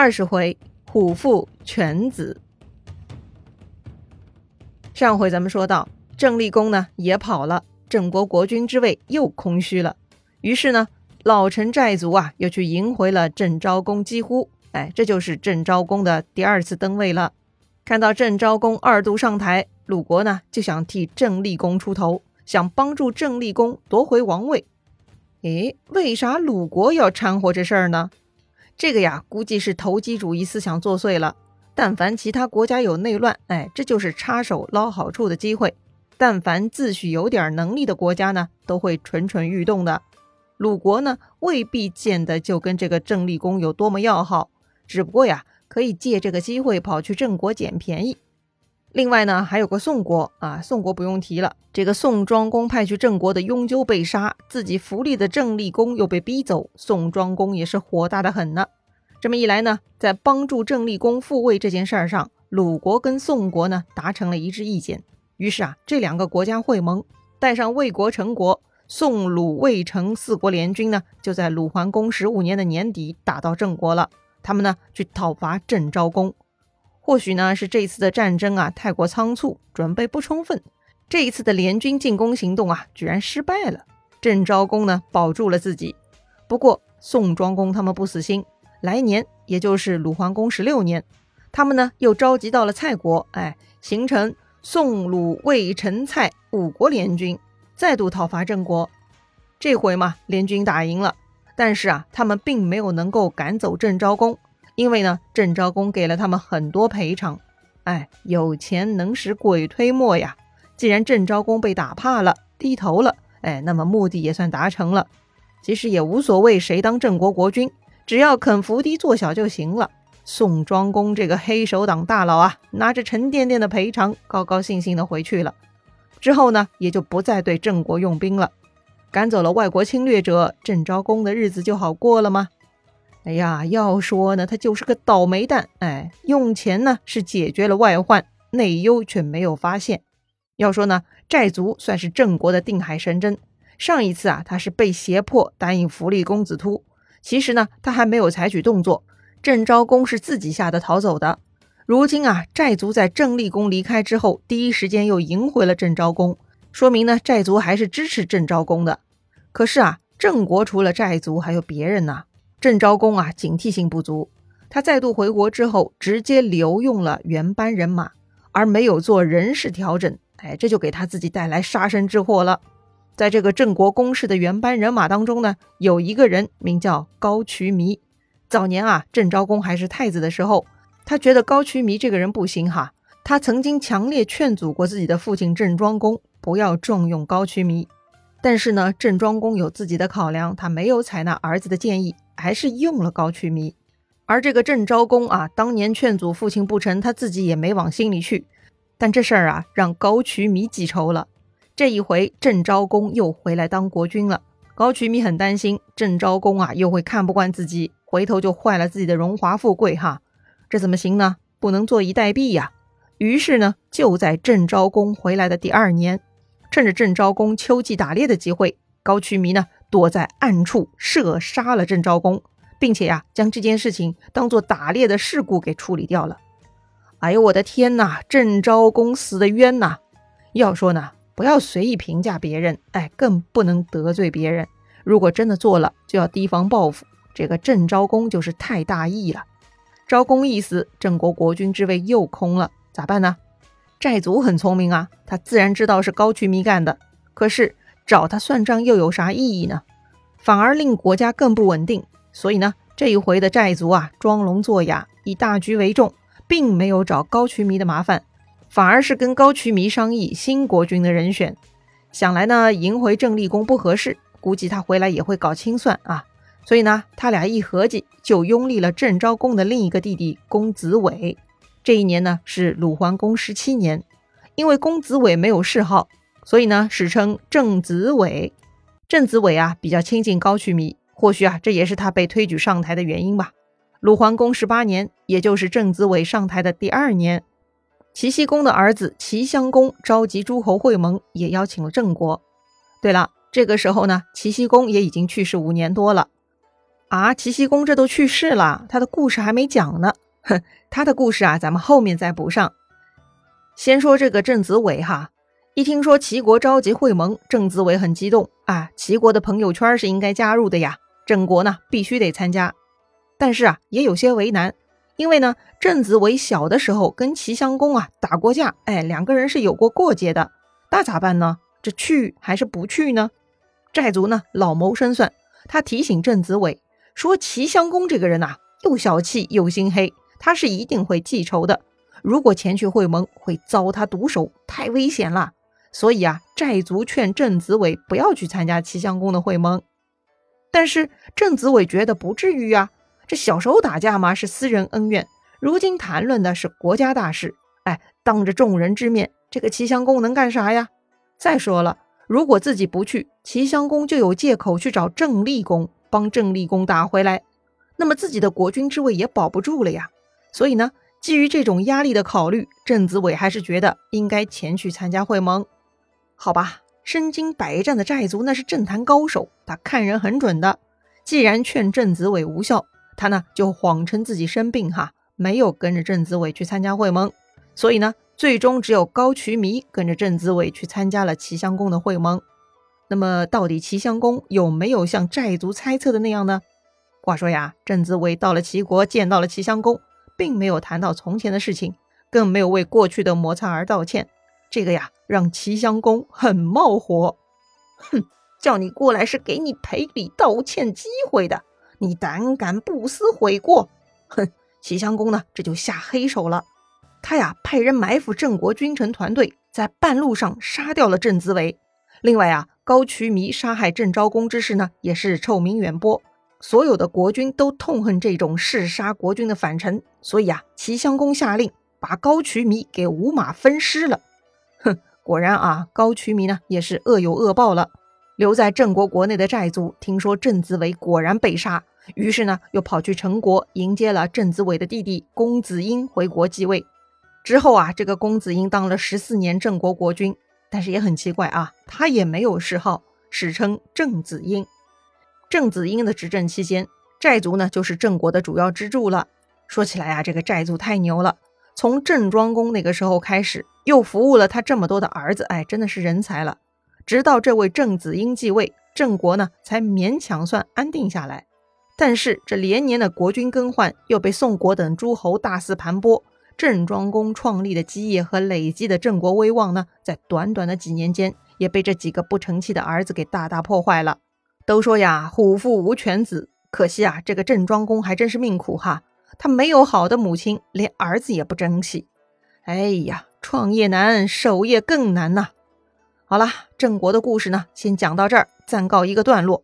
二十回，虎父犬子。上回咱们说到，郑立功呢也跑了，郑国国君之位又空虚了。于是呢，老臣寨族啊又去迎回了郑昭公姬乎。哎，这就是郑昭公的第二次登位了。看到郑昭公二度上台，鲁国呢就想替郑立功出头，想帮助郑立功夺回王位。诶，为啥鲁国要掺和这事儿呢？这个呀，估计是投机主义思想作祟了。但凡其他国家有内乱，哎，这就是插手捞好处的机会。但凡自诩有点能力的国家呢，都会蠢蠢欲动的。鲁国呢，未必见得就跟这个郑立公有多么要好，只不过呀，可以借这个机会跑去郑国捡便宜。另外呢，还有个宋国啊，宋国不用提了。这个宋庄公派去郑国的雍纠被杀，自己福利的郑立公又被逼走，宋庄公也是火大的很呢。这么一来呢，在帮助郑立功复位这件事儿上，鲁国跟宋国呢达成了一致意见。于是啊，这两个国家会盟，带上魏国、陈国，宋、鲁、魏、陈四国联军呢，就在鲁桓公十五年的年底打到郑国了。他们呢去讨伐郑昭公。或许呢是这次的战争啊太过仓促，准备不充分，这一次的联军进攻行动啊居然失败了。郑昭公呢保住了自己，不过宋庄公他们不死心，来年也就是鲁桓公十六年，他们呢又召集到了蔡国，哎，形成宋鲁魏陈蔡五国联军，再度讨伐郑国。这回嘛联军打赢了，但是啊他们并没有能够赶走郑昭公。因为呢，郑昭公给了他们很多赔偿，哎，有钱能使鬼推磨呀。既然郑昭公被打怕了，低头了，哎，那么目的也算达成了。其实也无所谓谁当郑国国君，只要肯伏低做小就行了。宋庄公这个黑手党大佬啊，拿着沉甸甸的赔偿，高高兴兴的回去了。之后呢，也就不再对郑国用兵了，赶走了外国侵略者，郑昭公的日子就好过了吗？哎呀，要说呢，他就是个倒霉蛋。哎，用钱呢是解决了外患，内忧却没有发现。要说呢，寨族算是郑国的定海神针。上一次啊，他是被胁迫答应福利公子突，其实呢，他还没有采取动作。郑昭公是自己吓得逃走的。如今啊，寨族在郑立公离开之后，第一时间又迎回了郑昭公，说明呢，寨族还是支持郑昭公的。可是啊，郑国除了寨族，还有别人呐。郑昭公啊，警惕性不足。他再度回国之后，直接留用了原班人马，而没有做人事调整。哎，这就给他自己带来杀身之祸了。在这个郑国公室的原班人马当中呢，有一个人名叫高渠弥。早年啊，郑昭公还是太子的时候，他觉得高渠弥这个人不行哈。他曾经强烈劝阻过自己的父亲郑庄公不要重用高渠弥，但是呢，郑庄公有自己的考量，他没有采纳儿子的建议。还是用了高渠弥，而这个郑昭公啊，当年劝阻父亲不成，他自己也没往心里去。但这事儿啊，让高渠弥记仇了。这一回，郑昭公又回来当国君了。高渠弥很担心郑昭公啊，又会看不惯自己，回头就坏了自己的荣华富贵哈。这怎么行呢？不能坐以待毙呀。于是呢，就在郑昭公回来的第二年，趁着郑昭公秋季打猎的机会，高渠弥呢。躲在暗处射杀了郑昭公，并且呀，将这件事情当做打猎的事故给处理掉了。哎呦，我的天哪！郑昭公死的冤呐！要说呢，不要随意评价别人，哎，更不能得罪别人。如果真的做了，就要提防报复。这个郑昭公就是太大意了。昭公一死，郑国国君之位又空了，咋办呢？寨族很聪明啊，他自然知道是高渠弥干的，可是。找他算账又有啥意义呢？反而令国家更不稳定。所以呢，这一回的寨族啊，装聋作哑，以大局为重，并没有找高渠弥的麻烦，反而是跟高渠弥商议新国君的人选。想来呢，迎回郑立功不合适，估计他回来也会搞清算啊。所以呢，他俩一合计，就拥立了郑昭公的另一个弟弟公子伟。这一年呢，是鲁桓公十七年，因为公子伟没有谥号。所以呢，史称郑子伟。郑子伟啊，比较亲近高渠弥，或许啊，这也是他被推举上台的原因吧。鲁桓公十八年，也就是郑子伟上台的第二年，齐僖公的儿子齐襄公召集诸侯会盟，也邀请了郑国。对了，这个时候呢，齐僖公也已经去世五年多了。啊，齐僖公这都去世了，他的故事还没讲呢。哼，他的故事啊，咱们后面再补上。先说这个郑子伟哈，一听说齐国召集会盟，郑子伟很激动啊。齐国的朋友圈是应该加入的呀，郑国呢必须得参加。但是啊，也有些为难，因为呢，郑子伟小的时候跟齐襄公啊打过架，哎，两个人是有过过节的，那咋办呢？这去还是不去呢？寨族呢老谋深算，他提醒郑子伟说：“齐襄公这个人呐，又小气又心黑，他是一定会记仇的。如果前去会盟，会遭他毒手，太危险了。所以啊，寨族劝郑子伟不要去参加齐襄公的会盟。但是郑子伟觉得不至于啊，这小时候打架嘛是私人恩怨，如今谈论的是国家大事。哎，当着众人之面，这个齐襄公能干啥呀？再说了。”如果自己不去，齐襄公就有借口去找郑立公帮郑立公打回来，那么自己的国君之位也保不住了呀。所以呢，基于这种压力的考虑，郑子伟还是觉得应该前去参加会盟。好吧，身经百战的寨族那是政坛高手，他看人很准的。既然劝郑子伟无效，他呢就谎称自己生病哈，没有跟着郑子伟去参加会盟。所以呢。最终只有高渠弥跟着郑子伟去参加了齐襄公的会盟。那么，到底齐襄公有没有像寨族猜测的那样呢？话说呀，郑子伟到了齐国，见到了齐襄公，并没有谈到从前的事情，更没有为过去的摩擦而道歉。这个呀，让齐襄公很冒火。哼，叫你过来是给你赔礼道歉机会的，你胆敢不思悔过？哼，齐襄公呢，这就下黑手了。他呀，派人埋伏郑国君臣团队，在半路上杀掉了郑子伟。另外啊，高渠弥杀害郑昭公之事呢，也是臭名远播。所有的国君都痛恨这种弑杀国君的反臣，所以啊，齐襄公下令把高渠弥给五马分尸了。果然啊，高渠弥呢也是恶有恶报了。留在郑国国内的寨族听说郑子伟果然被杀，于是呢，又跑去陈国迎接了郑子伟的弟弟公子婴回国继位。之后啊，这个公子婴当了十四年郑国国君，但是也很奇怪啊，他也没有谥号，史称郑子婴。郑子婴的执政期间，寨族呢就是郑国的主要支柱了。说起来啊，这个寨族太牛了，从郑庄公那个时候开始，又服务了他这么多的儿子，哎，真的是人才了。直到这位郑子婴继位，郑国呢才勉强算安定下来。但是这连年的国君更换，又被宋国等诸侯大肆盘剥。郑庄公创立的基业和累积的郑国威望呢，在短短的几年间，也被这几个不成器的儿子给大大破坏了。都说呀，虎父无犬子，可惜啊，这个郑庄公还真是命苦哈，他没有好的母亲，连儿子也不争气。哎呀，创业难，守业更难呐。好了，郑国的故事呢，先讲到这儿，暂告一个段落。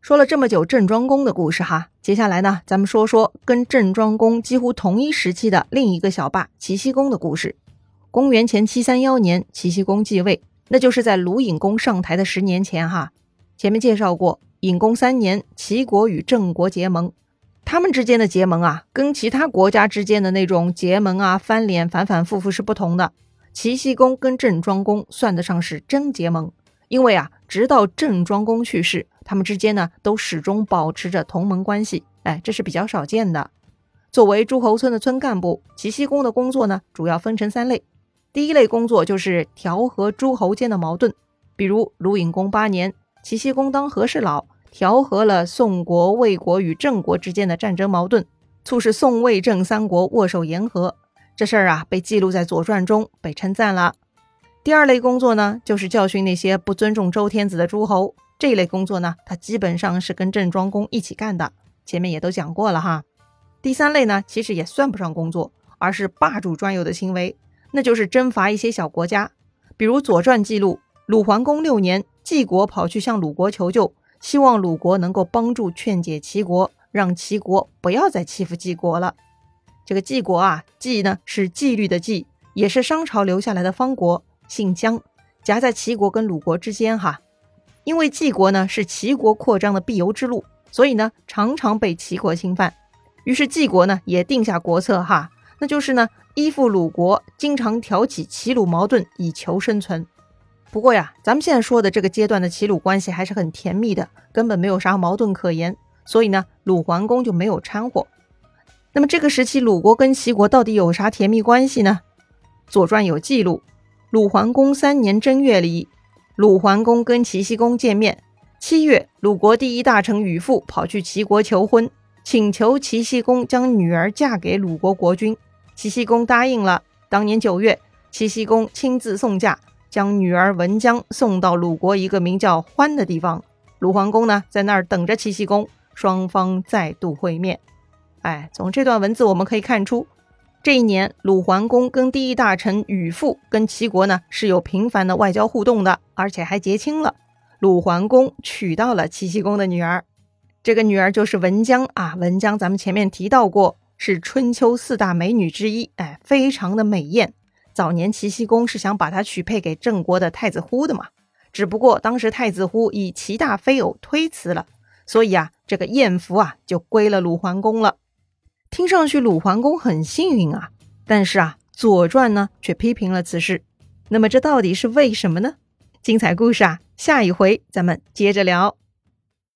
说了这么久郑庄公的故事哈，接下来呢，咱们说说跟郑庄公几乎同一时期的另一个小霸齐僖公的故事。公元前七三幺年，齐僖公继位，那就是在鲁隐公上台的十年前哈。前面介绍过，隐公三年，齐国与郑国结盟，他们之间的结盟啊，跟其他国家之间的那种结盟啊、翻脸反反复复是不同的。齐僖公跟郑庄公算得上是真结盟，因为啊，直到郑庄公去世。他们之间呢，都始终保持着同盟关系，哎，这是比较少见的。作为诸侯村的村干部，齐僖公的工作呢，主要分成三类。第一类工作就是调和诸侯间的矛盾，比如鲁隐公八年，齐僖公当和事佬，调和了宋国、魏国与郑国之间的战争矛盾，促使宋、魏、郑三国握手言和。这事儿啊，被记录在《左传》中，被称赞了。第二类工作呢，就是教训那些不尊重周天子的诸侯。这类工作呢，他基本上是跟郑庄公一起干的，前面也都讲过了哈。第三类呢，其实也算不上工作，而是霸主专有的行为，那就是征伐一些小国家。比如《左传》记录，鲁桓公六年，晋国跑去向鲁国求救，希望鲁国能够帮助劝解齐国，让齐国不要再欺负晋国了。这个晋国啊，晋呢是纪律的纪，也是商朝留下来的方国，姓姜，夹在齐国跟鲁国之间哈。因为晋国呢是齐国扩张的必由之路，所以呢常常被齐国侵犯。于是晋国呢也定下国策哈，那就是呢依附鲁国，经常挑起齐鲁矛盾以求生存。不过呀，咱们现在说的这个阶段的齐鲁关系还是很甜蜜的，根本没有啥矛盾可言。所以呢，鲁桓公就没有掺和。那么这个时期，鲁国跟齐国到底有啥甜蜜关系呢？《左传》有记录：鲁桓公三年正月里，鲁桓公跟齐僖公见面。七月，鲁国第一大臣宇父跑去齐国求婚，请求齐僖公将女儿嫁给鲁国国君。齐僖公答应了。当年九月，齐僖公亲自送嫁，将女儿文姜送到鲁国一个名叫欢的地方。鲁桓公呢，在那儿等着齐僖公，双方再度会面。哎，从这段文字我们可以看出，这一年鲁桓公跟第一大臣宇父跟齐国呢是有频繁的外交互动的，而且还结亲了。鲁桓公娶到了齐僖公的女儿，这个女儿就是文姜啊。文姜咱们前面提到过，是春秋四大美女之一，哎，非常的美艳。早年齐僖公是想把她许配给郑国的太子忽的嘛，只不过当时太子忽以齐大非偶推辞了，所以啊，这个艳福啊就归了鲁桓公了。听上去鲁桓公很幸运啊，但是啊，《左传》呢却批评了此事。那么这到底是为什么呢？精彩故事啊！下一回咱们接着聊。